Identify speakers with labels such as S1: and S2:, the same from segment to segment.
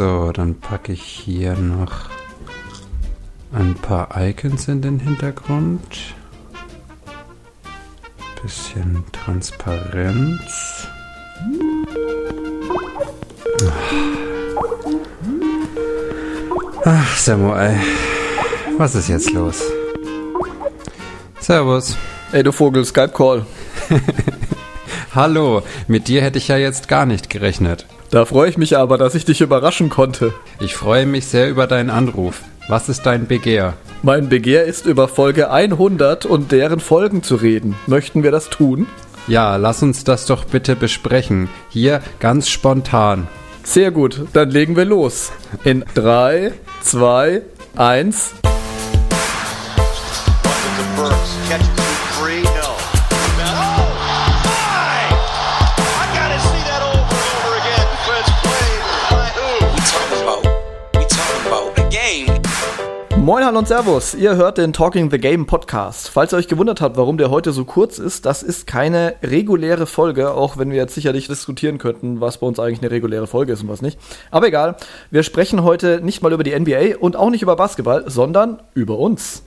S1: So, dann packe ich hier noch ein paar Icons in den Hintergrund. Bisschen Transparenz. Ach, Samuel. Was ist jetzt los? Servus.
S2: Ey, du Vogel, Skype-Call.
S1: Hallo, mit dir hätte ich ja jetzt gar nicht gerechnet.
S2: Da freue ich mich aber, dass ich dich überraschen konnte.
S1: Ich freue mich sehr über deinen Anruf. Was ist dein Begehr?
S2: Mein Begehr ist, über Folge 100 und deren Folgen zu reden. Möchten wir das tun?
S1: Ja, lass uns das doch bitte besprechen. Hier ganz spontan.
S2: Sehr gut, dann legen wir los. In 3, 2, 1. Moin, hallo und Servus. Ihr hört den Talking the Game Podcast. Falls ihr euch gewundert habt, warum der heute so kurz ist, das ist keine reguläre Folge, auch wenn wir jetzt sicherlich diskutieren könnten, was bei uns eigentlich eine reguläre Folge ist und was nicht. Aber egal, wir sprechen heute nicht mal über die NBA und auch nicht über Basketball, sondern über uns.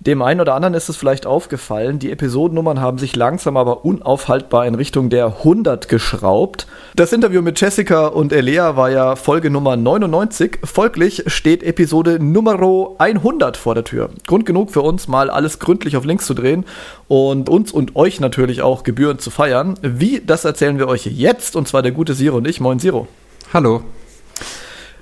S2: Dem einen oder anderen ist es vielleicht aufgefallen, die Episodennummern haben sich langsam aber unaufhaltbar in Richtung der 100 geschraubt. Das Interview mit Jessica und Elea war ja Folge Nummer 99. Folglich steht Episode Nummer 100 vor der Tür. Grund genug für uns, mal alles gründlich auf links zu drehen und uns und euch natürlich auch gebührend zu feiern. Wie, das erzählen wir euch jetzt und zwar der gute Siro und ich. Moin Siro.
S1: Hallo.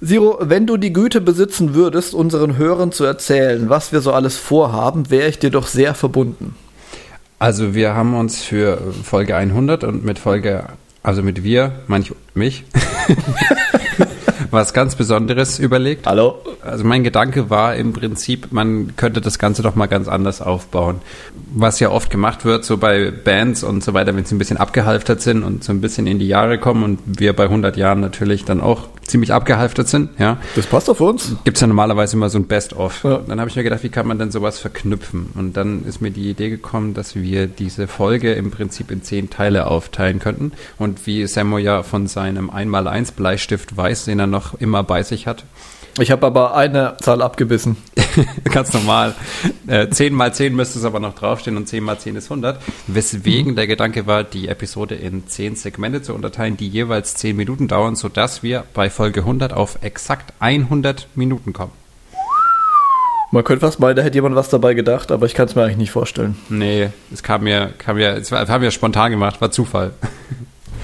S2: Siro, wenn du die Güte besitzen würdest, unseren Hörern zu erzählen, was wir so alles vorhaben, wäre ich dir doch sehr verbunden.
S1: Also wir haben uns für Folge 100 und mit Folge, also mit wir, manch mich, was ganz Besonderes überlegt.
S2: Hallo.
S1: Also mein Gedanke war im Prinzip, man könnte das Ganze doch mal ganz anders aufbauen. Was ja oft gemacht wird, so bei Bands und so weiter, wenn sie ein bisschen abgehalftert sind und so ein bisschen in die Jahre kommen und wir bei 100 Jahren natürlich dann auch ziemlich abgehalftert sind, ja.
S2: Das passt doch für uns.
S1: Gibt es ja normalerweise immer so ein Best-of. Ja. Dann habe ich mir gedacht, wie kann man denn sowas verknüpfen? Und dann ist mir die Idee gekommen, dass wir diese Folge im Prinzip in zehn Teile aufteilen könnten. Und wie Sammo ja von seinem 1x1 Bleistift weiß, den er noch immer bei sich hat,
S2: ich habe aber eine Zahl abgebissen.
S1: Ganz normal. Äh, 10 mal 10 müsste es aber noch draufstehen und 10 mal 10 ist 100. Weswegen mhm. der Gedanke war, die Episode in 10 Segmente zu unterteilen, die jeweils 10 Minuten dauern, sodass wir bei Folge 100 auf exakt 100 Minuten kommen.
S2: Man könnte fast meinen, da hätte jemand was dabei gedacht, aber ich kann es mir eigentlich nicht vorstellen.
S1: Nee, es kam mir, kam mir, es war, haben wir spontan gemacht, war Zufall.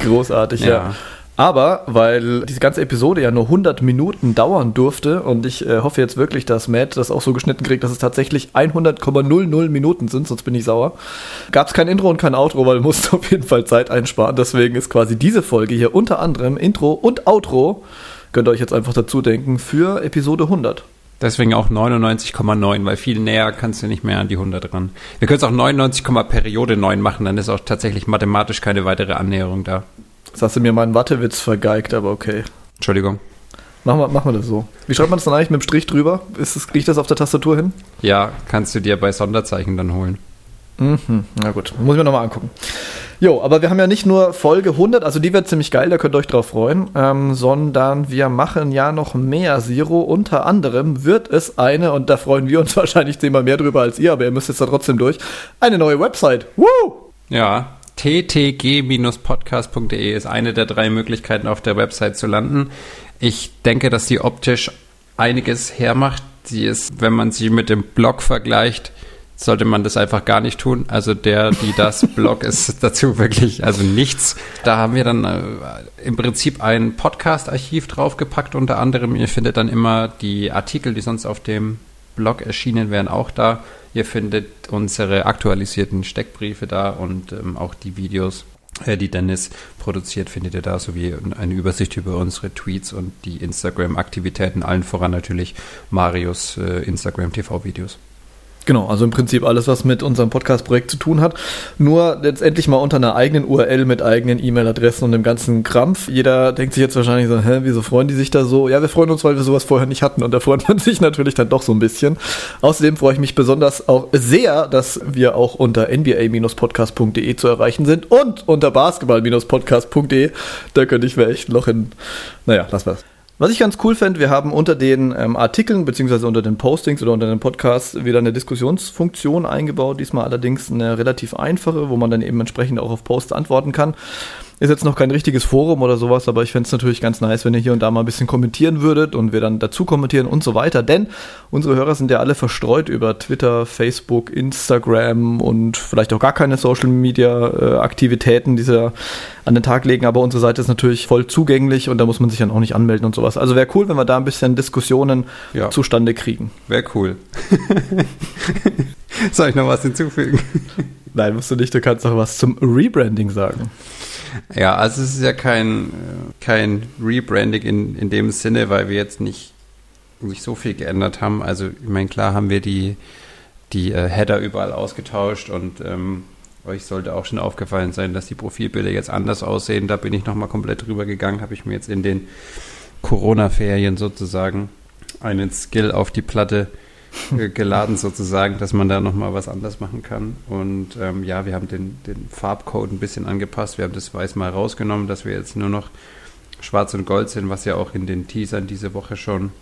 S2: Großartig, ja. ja. Aber weil diese ganze Episode ja nur 100 Minuten dauern durfte und ich äh, hoffe jetzt wirklich, dass Matt das auch so geschnitten kriegt, dass es tatsächlich 100,00 Minuten sind, sonst bin ich sauer, gab es kein Intro und kein Outro, weil wir mussten auf jeden Fall Zeit einsparen. Deswegen ist quasi diese Folge hier unter anderem Intro und Outro, könnt ihr euch jetzt einfach dazu denken, für Episode 100.
S1: Deswegen auch 99,9, weil viel näher kannst du nicht mehr an die 100 ran. Wir können es auch 99, Periode 9 machen, dann ist auch tatsächlich mathematisch keine weitere Annäherung da.
S2: Jetzt hast du mir meinen Wattewitz vergeigt, aber okay.
S1: Entschuldigung.
S2: Machen wir, machen wir das so. Wie schreibt man das dann eigentlich mit dem Strich drüber? Ist das, liegt das auf der Tastatur hin?
S1: Ja, kannst du dir bei Sonderzeichen dann holen.
S2: Mhm, na gut, muss ich mir nochmal angucken. Jo, aber wir haben ja nicht nur Folge 100, also die wird ziemlich geil, da könnt ihr euch drauf freuen, ähm, sondern wir machen ja noch mehr Zero. Unter anderem wird es eine, und da freuen wir uns wahrscheinlich zehnmal mehr drüber als ihr, aber ihr müsst jetzt da trotzdem durch, eine neue Website. Woo!
S1: Ja, ttg-podcast.de ist eine der drei Möglichkeiten, auf der Website zu landen. Ich denke, dass sie optisch einiges hermacht. Sie ist, wenn man sie mit dem Blog vergleicht, sollte man das einfach gar nicht tun. Also der, die das Blog ist dazu wirklich, also nichts. Da haben wir dann äh, im Prinzip ein Podcast-Archiv draufgepackt unter anderem. Ihr findet dann immer die Artikel, die sonst auf dem Blog erschienen wären, auch da. Ihr findet unsere aktualisierten Steckbriefe da und ähm, auch die Videos, äh, die Dennis produziert, findet ihr da, sowie eine Übersicht über unsere Tweets und die Instagram-Aktivitäten, allen voran natürlich Marius äh, Instagram-TV-Videos.
S2: Genau, also im Prinzip alles, was mit unserem Podcast-Projekt zu tun hat. Nur letztendlich mal unter einer eigenen URL mit eigenen E-Mail-Adressen und dem ganzen Krampf. Jeder denkt sich jetzt wahrscheinlich so, hä, wieso freuen die sich da so? Ja, wir freuen uns, weil wir sowas vorher nicht hatten und da freut man sich natürlich dann doch so ein bisschen. Außerdem freue ich mich besonders auch sehr, dass wir auch unter nba-podcast.de zu erreichen sind und unter basketball-podcast.de. Da könnte ich mir echt noch in, naja, lass was. Was ich ganz cool fände, wir haben unter den ähm, Artikeln beziehungsweise unter den Postings oder unter den Podcasts wieder eine Diskussionsfunktion eingebaut. Diesmal allerdings eine relativ einfache, wo man dann eben entsprechend auch auf Posts antworten kann. Ist jetzt noch kein richtiges Forum oder sowas, aber ich fände es natürlich ganz nice, wenn ihr hier und da mal ein bisschen kommentieren würdet und wir dann dazu kommentieren und so weiter. Denn unsere Hörer sind ja alle verstreut über Twitter, Facebook, Instagram und vielleicht auch gar keine Social Media äh, Aktivitäten, die sie an den Tag legen. Aber unsere Seite ist natürlich voll zugänglich und da muss man sich dann auch nicht anmelden und sowas. Also wäre cool, wenn wir da ein bisschen Diskussionen ja. zustande kriegen.
S1: Wäre cool. Soll ich noch was hinzufügen?
S2: Nein, musst du nicht. Du kannst noch was zum Rebranding sagen.
S1: Ja, also es ist ja kein, kein Rebranding in, in dem Sinne, weil wir jetzt nicht, nicht so viel geändert haben. Also ich meine, klar haben wir die, die äh, Header überall ausgetauscht und ähm, euch sollte auch schon aufgefallen sein, dass die Profilbilder jetzt anders aussehen. Da bin ich nochmal komplett drüber gegangen, habe ich mir jetzt in den Corona-Ferien sozusagen einen Skill auf die Platte geladen sozusagen, dass man da nochmal was anders machen kann. Und ähm, ja, wir haben den, den Farbcode ein bisschen angepasst. Wir haben das Weiß mal rausgenommen, dass wir jetzt nur noch Schwarz und Gold sind, was ja auch in den Teasern diese Woche schon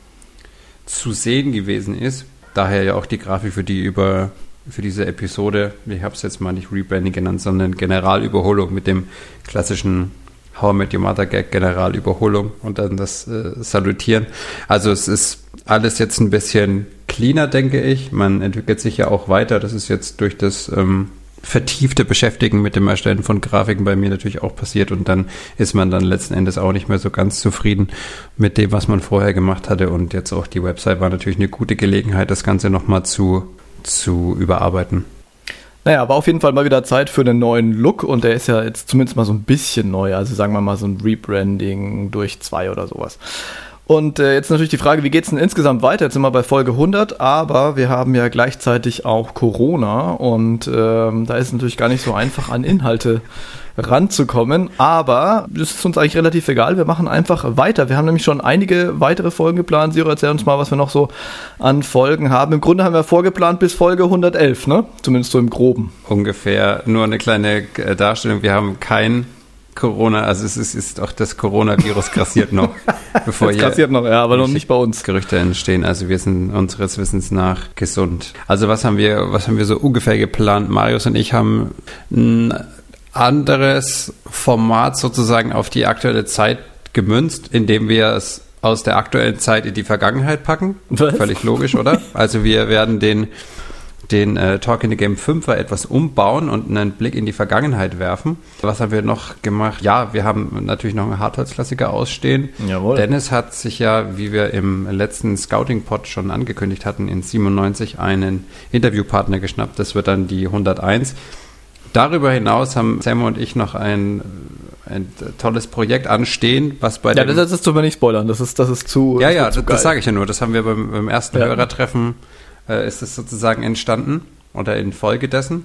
S1: zu sehen gewesen ist. Daher ja auch die Grafik für die über für diese Episode, ich habe es jetzt mal nicht Rebranding genannt, sondern Generalüberholung mit dem klassischen How I Met Your Mother Gag Generalüberholung und dann das äh, Salutieren. Also es ist alles jetzt ein bisschen cleaner, denke ich. Man entwickelt sich ja auch weiter. Das ist jetzt durch das ähm, vertiefte Beschäftigen mit dem Erstellen von Grafiken bei mir natürlich auch passiert und dann ist man dann letzten Endes auch nicht mehr so ganz zufrieden mit dem, was man vorher gemacht hatte und jetzt auch die Website war natürlich eine gute Gelegenheit, das Ganze nochmal zu, zu überarbeiten.
S2: Naja, aber auf jeden Fall mal wieder Zeit für einen neuen Look und der ist ja jetzt zumindest mal so ein bisschen neu, also sagen wir mal so ein Rebranding durch zwei oder sowas. Und äh, jetzt natürlich die Frage, wie geht es denn insgesamt weiter? Jetzt sind wir bei Folge 100, aber wir haben ja gleichzeitig auch Corona und ähm, da ist es natürlich gar nicht so einfach an Inhalte ranzukommen. Aber das ist uns eigentlich relativ egal. Wir machen einfach weiter. Wir haben nämlich schon einige weitere Folgen geplant. Siro, erzähl uns mal, was wir noch so an Folgen haben. Im Grunde haben wir vorgeplant bis Folge 111, ne? Zumindest so im Groben.
S1: Ungefähr. Nur eine kleine äh, Darstellung. Wir haben kein Corona, also es ist, ist auch das Coronavirus grassiert noch,
S2: bevor hier grassiert noch, ja, aber noch nicht bei uns
S1: Gerüchte entstehen. Also wir sind unseres Wissens nach gesund. Also was haben wir, was haben wir so ungefähr geplant? Marius und ich haben ein anderes Format sozusagen auf die aktuelle Zeit gemünzt, indem wir es aus der aktuellen Zeit in die Vergangenheit packen. Was? Völlig logisch, oder? Also wir werden den den äh, Talk in the Game 5er etwas umbauen und einen Blick in die Vergangenheit werfen. Was haben wir noch gemacht? Ja, wir haben natürlich noch einen Hartholz-Klassiker ausstehen. Jawohl. Dennis hat sich ja, wie wir im letzten Scouting-Pod schon angekündigt hatten, in 97 einen Interviewpartner geschnappt. Das wird dann die 101. Darüber hinaus haben Sam und ich noch ein, ein tolles Projekt anstehen, was bei
S2: Ja, das ist aber nicht spoilern, das ist, das ist zu.
S1: Ja, ja, das, das sage ich ja nur. Das haben wir beim, beim ersten ja. Hörertreffen äh, ist es sozusagen entstanden oder in Folge dessen.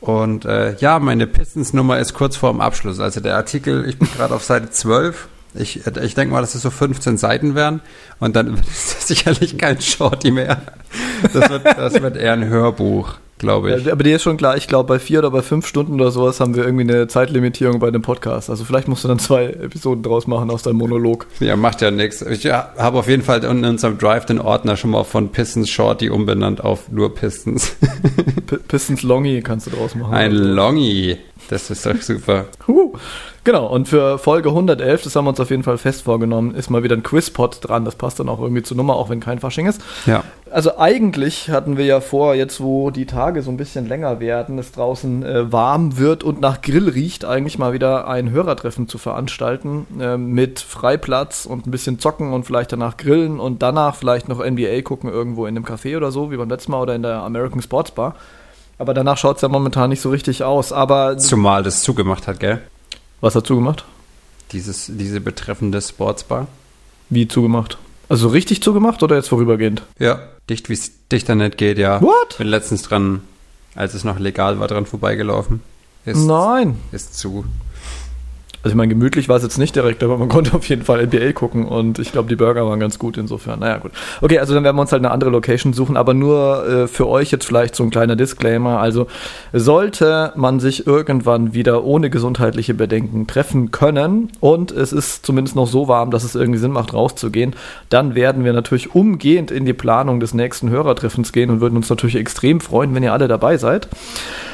S1: Und äh, ja, meine Pistons-Nummer ist kurz vorm Abschluss. Also der Artikel, ich bin gerade auf Seite 12. Ich, ich denke mal, dass es so 15 Seiten wären. Und dann ist das sicherlich kein Shorty mehr. Das wird, das wird eher ein Hörbuch glaube ich.
S2: Ja, aber dir ist schon klar, ich glaube, bei vier oder bei fünf Stunden oder sowas haben wir irgendwie eine Zeitlimitierung bei dem Podcast. Also vielleicht musst du dann zwei Episoden draus machen aus deinem Monolog.
S1: Ja, macht ja nichts. Ich ja, habe auf jeden Fall in unserem Drive den Ordner schon mal von Pistons Shorty umbenannt auf nur Pistons.
S2: Pistons Longy kannst du draus machen.
S1: Ein Longy. Das ist doch super.
S2: Huh. Genau, und für Folge 111, das haben wir uns auf jeden Fall fest vorgenommen, ist mal wieder ein Quizpot dran. Das passt dann auch irgendwie zur Nummer, auch wenn kein Fasching ist.
S1: Ja.
S2: Also eigentlich hatten wir ja vor, jetzt wo die Tage so ein bisschen länger werden, es draußen äh, warm wird und nach Grill riecht, eigentlich mal wieder ein Hörertreffen zu veranstalten äh, mit Freiplatz und ein bisschen zocken und vielleicht danach grillen und danach vielleicht noch NBA gucken irgendwo in einem Café oder so, wie beim letzten Mal oder in der American Sports Bar. Aber danach schaut es ja momentan nicht so richtig aus. Aber
S1: Zumal das zugemacht hat, gell?
S2: Was hat zugemacht?
S1: Dieses, diese betreffende Sportsbar.
S2: Wie zugemacht? Also richtig zugemacht oder jetzt vorübergehend?
S1: Ja, dicht wie es dichter nicht geht, ja.
S2: What?
S1: Bin letztens dran, als es noch legal war, dran vorbeigelaufen.
S2: Ist, Nein.
S1: Ist zu.
S2: Also ich meine, gemütlich war es jetzt nicht direkt, aber man konnte auf jeden Fall NBA gucken und ich glaube, die Burger waren ganz gut insofern. Naja, gut. Okay, also dann werden wir uns halt eine andere Location suchen, aber nur äh, für euch jetzt vielleicht so ein kleiner Disclaimer. Also sollte man sich irgendwann wieder ohne gesundheitliche Bedenken treffen können und es ist zumindest noch so warm, dass es irgendwie Sinn macht, rauszugehen, dann werden wir natürlich umgehend in die Planung des nächsten Hörertreffens gehen und würden uns natürlich extrem freuen, wenn ihr alle dabei seid.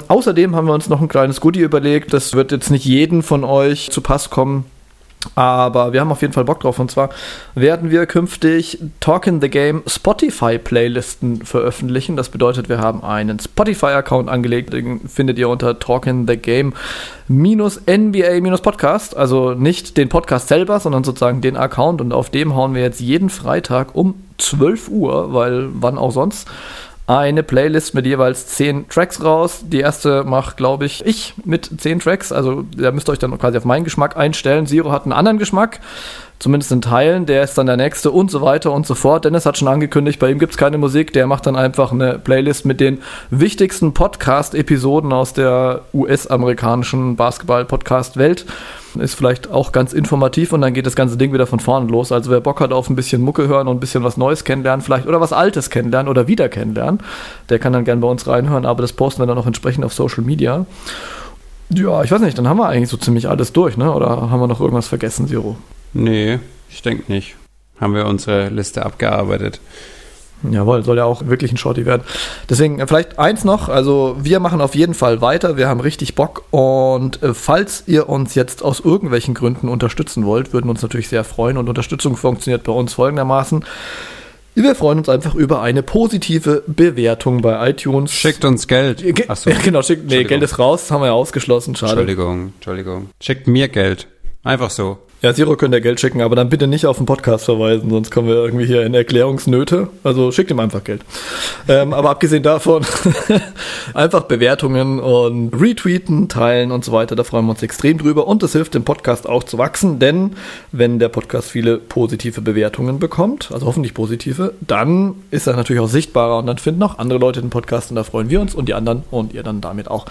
S2: Außerdem haben wir uns noch ein kleines Goodie überlegt. Das wird jetzt nicht jeden von euch zu Pass kommen. Aber wir haben auf jeden Fall Bock drauf. Und zwar werden wir künftig Talk in the Game Spotify-Playlisten veröffentlichen. Das bedeutet, wir haben einen Spotify-Account angelegt. Den findet ihr unter Talk in the Game NBA Podcast. Also nicht den Podcast selber, sondern sozusagen den Account. Und auf dem hauen wir jetzt jeden Freitag um 12 Uhr, weil wann auch sonst eine Playlist mit jeweils zehn Tracks raus. Die erste macht, glaube ich, ich mit zehn Tracks. Also da müsst ihr euch dann quasi auf meinen Geschmack einstellen. Zero hat einen anderen Geschmack, zumindest in Teilen. Der ist dann der nächste und so weiter und so fort. Dennis hat schon angekündigt, bei ihm gibt es keine Musik. Der macht dann einfach eine Playlist mit den wichtigsten Podcast-Episoden aus der US-amerikanischen Basketball-Podcast-Welt ist vielleicht auch ganz informativ und dann geht das ganze Ding wieder von vorne los. Also wer Bock hat auf ein bisschen Mucke hören und ein bisschen was Neues kennenlernen vielleicht oder was Altes kennenlernen oder wieder kennenlernen, der kann dann gerne bei uns reinhören, aber das posten wir dann auch entsprechend auf Social Media. Ja, ich weiß nicht, dann haben wir eigentlich so ziemlich alles durch, ne? Oder haben wir noch irgendwas vergessen, Zero?
S1: Nee, ich denke nicht. Haben wir unsere Liste abgearbeitet.
S2: Jawohl, soll ja auch wirklich ein Shorty werden. Deswegen äh, vielleicht eins noch, also wir machen auf jeden Fall weiter, wir haben richtig Bock und äh, falls ihr uns jetzt aus irgendwelchen Gründen unterstützen wollt, würden wir uns natürlich sehr freuen und Unterstützung funktioniert bei uns folgendermaßen. Wir freuen uns einfach über eine positive Bewertung bei iTunes.
S1: Schickt uns Geld.
S2: Ge Achso. genau, schickt, nee, Geld ist raus, das haben wir ja ausgeschlossen, schade.
S1: Entschuldigung, Entschuldigung. Schickt mir Geld. Einfach so.
S2: Ja, Zero könnt ihr Geld schicken, aber dann bitte nicht auf den Podcast verweisen, sonst kommen wir irgendwie hier in Erklärungsnöte. Also schickt ihm einfach Geld. ähm, aber abgesehen davon, einfach Bewertungen und retweeten, teilen und so weiter. Da freuen wir uns extrem drüber und das hilft dem Podcast auch zu wachsen, denn wenn der Podcast viele positive Bewertungen bekommt, also hoffentlich positive, dann ist er natürlich auch sichtbarer und dann finden auch andere Leute den Podcast und da freuen wir uns und die anderen und ihr dann damit auch.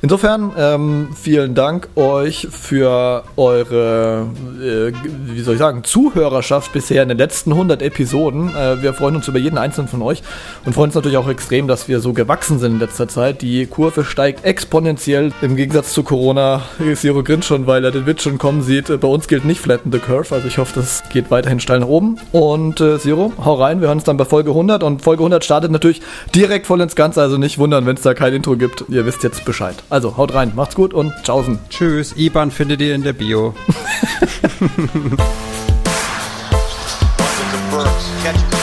S2: Insofern ähm, vielen Dank euch für eure äh, wie soll ich sagen, Zuhörerschaft bisher in den letzten 100 Episoden. Äh, wir freuen uns über jeden einzelnen von euch und freuen uns natürlich auch extrem, dass wir so gewachsen sind in letzter Zeit. Die Kurve steigt exponentiell im Gegensatz zu Corona. Zero grinst schon, weil er den Witz schon kommen sieht. Bei uns gilt nicht Flatten the Curve, also ich hoffe, das geht weiterhin steil nach oben. Und äh, Zero, hau rein, wir hören uns dann bei Folge 100 und Folge 100 startet natürlich direkt voll ins Ganze, also nicht wundern, wenn es da kein Intro gibt. Ihr wisst jetzt Bescheid. Also haut rein, macht's gut und tschaußen.
S1: Tschüss, IBAN findet ihr in der Bio. Bunches of birds catching